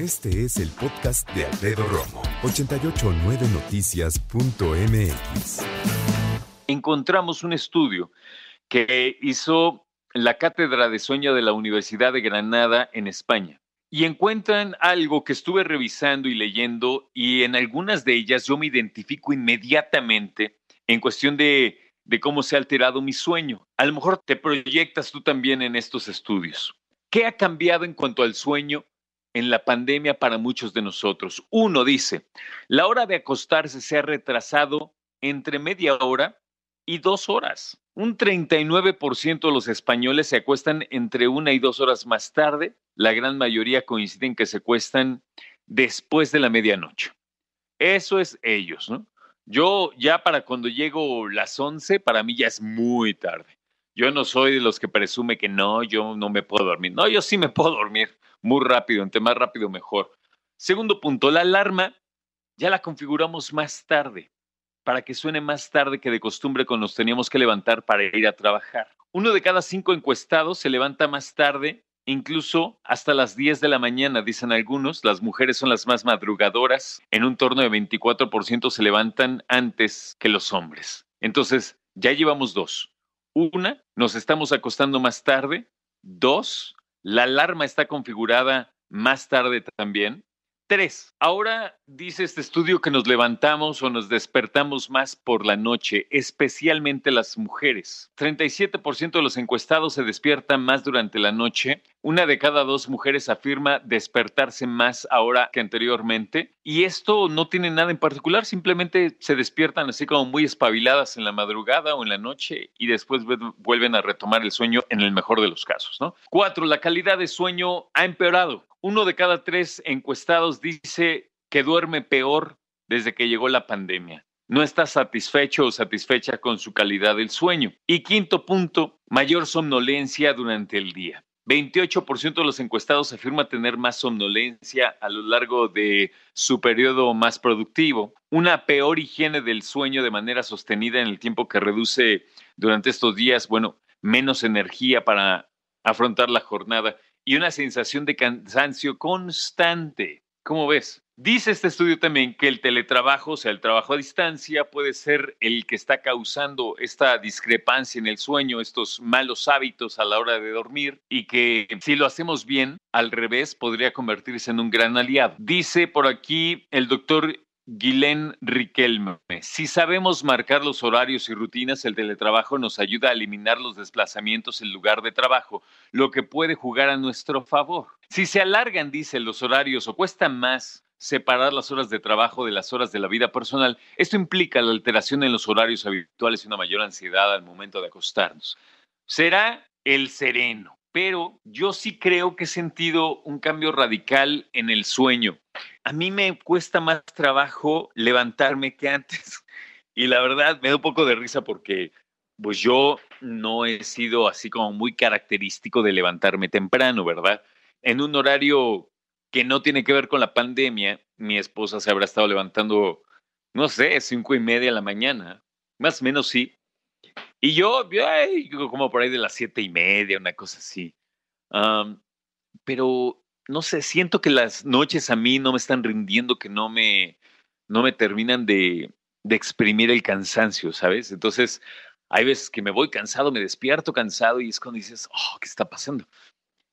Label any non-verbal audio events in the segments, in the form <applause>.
Este es el podcast de Alfredo Romo, 889noticias.mx. Encontramos un estudio que hizo la Cátedra de Sueño de la Universidad de Granada en España. Y encuentran algo que estuve revisando y leyendo y en algunas de ellas yo me identifico inmediatamente en cuestión de, de cómo se ha alterado mi sueño. A lo mejor te proyectas tú también en estos estudios. ¿Qué ha cambiado en cuanto al sueño en la pandemia para muchos de nosotros? Uno dice, la hora de acostarse se ha retrasado entre media hora y dos horas. Un 39% de los españoles se acuestan entre una y dos horas más tarde. La gran mayoría coinciden que se acuestan después de la medianoche. Eso es ellos, ¿no? Yo ya para cuando llego las 11, para mí ya es muy tarde. Yo no soy de los que presume que no, yo no me puedo dormir. No, yo sí me <laughs> puedo dormir muy rápido, entre más rápido mejor. Segundo punto, la alarma ya la configuramos más tarde para que suene más tarde que de costumbre cuando nos teníamos que levantar para ir a trabajar. Uno de cada cinco encuestados se levanta más tarde, incluso hasta las 10 de la mañana, dicen algunos. Las mujeres son las más madrugadoras. En un torno de 24% se levantan antes que los hombres. Entonces, ya llevamos dos. Una, nos estamos acostando más tarde. Dos, la alarma está configurada más tarde también. Tres, ahora dice este estudio que nos levantamos o nos despertamos más por la noche, especialmente las mujeres. 37% de los encuestados se despiertan más durante la noche. Una de cada dos mujeres afirma despertarse más ahora que anteriormente. Y esto no tiene nada en particular, simplemente se despiertan así como muy espabiladas en la madrugada o en la noche y después vuelven a retomar el sueño en el mejor de los casos. ¿no? Cuatro, la calidad de sueño ha empeorado. Uno de cada tres encuestados dice que duerme peor desde que llegó la pandemia. No está satisfecho o satisfecha con su calidad del sueño. Y quinto punto, mayor somnolencia durante el día. 28% de los encuestados afirma tener más somnolencia a lo largo de su periodo más productivo, una peor higiene del sueño de manera sostenida en el tiempo que reduce durante estos días, bueno, menos energía para afrontar la jornada y una sensación de cansancio constante. ¿Cómo ves? Dice este estudio también que el teletrabajo, o sea, el trabajo a distancia, puede ser el que está causando esta discrepancia en el sueño, estos malos hábitos a la hora de dormir y que si lo hacemos bien, al revés, podría convertirse en un gran aliado. Dice por aquí el doctor Guilén Riquelme. Si sabemos marcar los horarios y rutinas, el teletrabajo nos ayuda a eliminar los desplazamientos en lugar de trabajo, lo que puede jugar a nuestro favor. Si se alargan, dice, los horarios o cuesta más separar las horas de trabajo de las horas de la vida personal, esto implica la alteración en los horarios habituales y una mayor ansiedad al momento de acostarnos. Será el sereno, pero yo sí creo que he sentido un cambio radical en el sueño. A mí me cuesta más trabajo levantarme que antes. <laughs> Y la verdad me da un poco de risa porque pues yo no he sido así como muy característico de levantarme temprano, ¿verdad? En un horario que no tiene que ver con la pandemia, mi esposa se habrá estado levantando, no sé, cinco y media de la mañana, más o menos sí, y yo, como por ahí de las siete y media, una cosa así. pero no sé, siento que las noches a mí no me están rindiendo, que no me, no me terminan de, de exprimir el cansancio, ¿sabes? Entonces, hay veces que me voy cansado, me despierto cansado y es cuando dices, oh, ¿qué está pasando?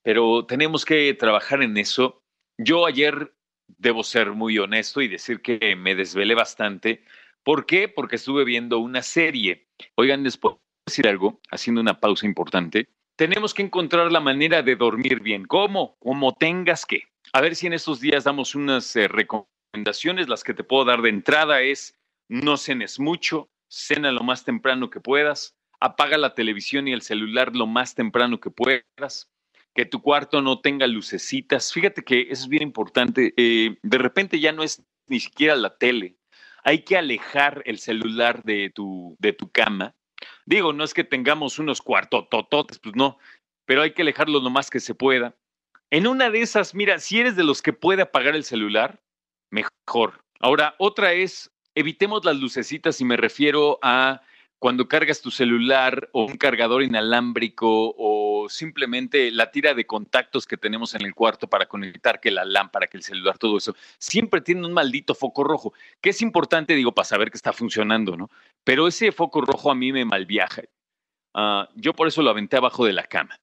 Pero tenemos que trabajar en eso. Yo ayer debo ser muy honesto y decir que me desvelé bastante ¿Por qué? Porque estuve viendo una serie. Oigan, les puedo decir algo, haciendo una pausa importante. Tenemos que encontrar la manera de dormir bien. ¿Cómo? Como tengas que. A ver si en estos días damos unas eh, recomendaciones. Las que te puedo dar de entrada es no cenes mucho, cena lo más temprano que puedas, apaga la televisión y el celular lo más temprano que puedas, que tu cuarto no tenga lucecitas. Fíjate que eso es bien importante. Eh, de repente ya no es ni siquiera la tele, hay que alejar el celular de tu, de tu cama. Digo, no es que tengamos unos cuartotototes, pues no, pero hay que alejarlo lo más que se pueda. En una de esas, mira, si eres de los que puede apagar el celular, mejor. Ahora, otra es, evitemos las lucecitas y me refiero a cuando cargas tu celular o un cargador inalámbrico o simplemente la tira de contactos que tenemos en el cuarto para conectar que la lámpara, que el celular, todo eso, siempre tiene un maldito foco rojo, que es importante, digo, para saber que está funcionando, ¿no? Pero ese foco rojo a mí me malviaja. Uh, yo por eso lo aventé abajo de la cama.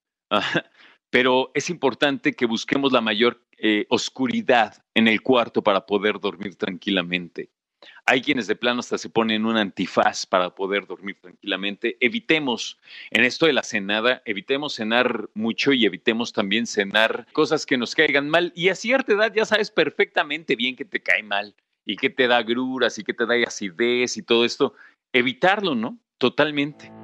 pero es importante que busquemos la mayor eh, oscuridad en el cuarto para poder dormir tranquilamente. Hay quienes de plano hasta se ponen un antifaz para poder dormir tranquilamente. Evitemos, en esto de la cenada, evitemos cenar mucho y evitemos también cenar cosas que nos caigan mal. Y a cierta edad ya sabes perfectamente bien que te cae mal y que te da gruras y que te da acidez y todo esto. Evitarlo, ¿no? Totalmente.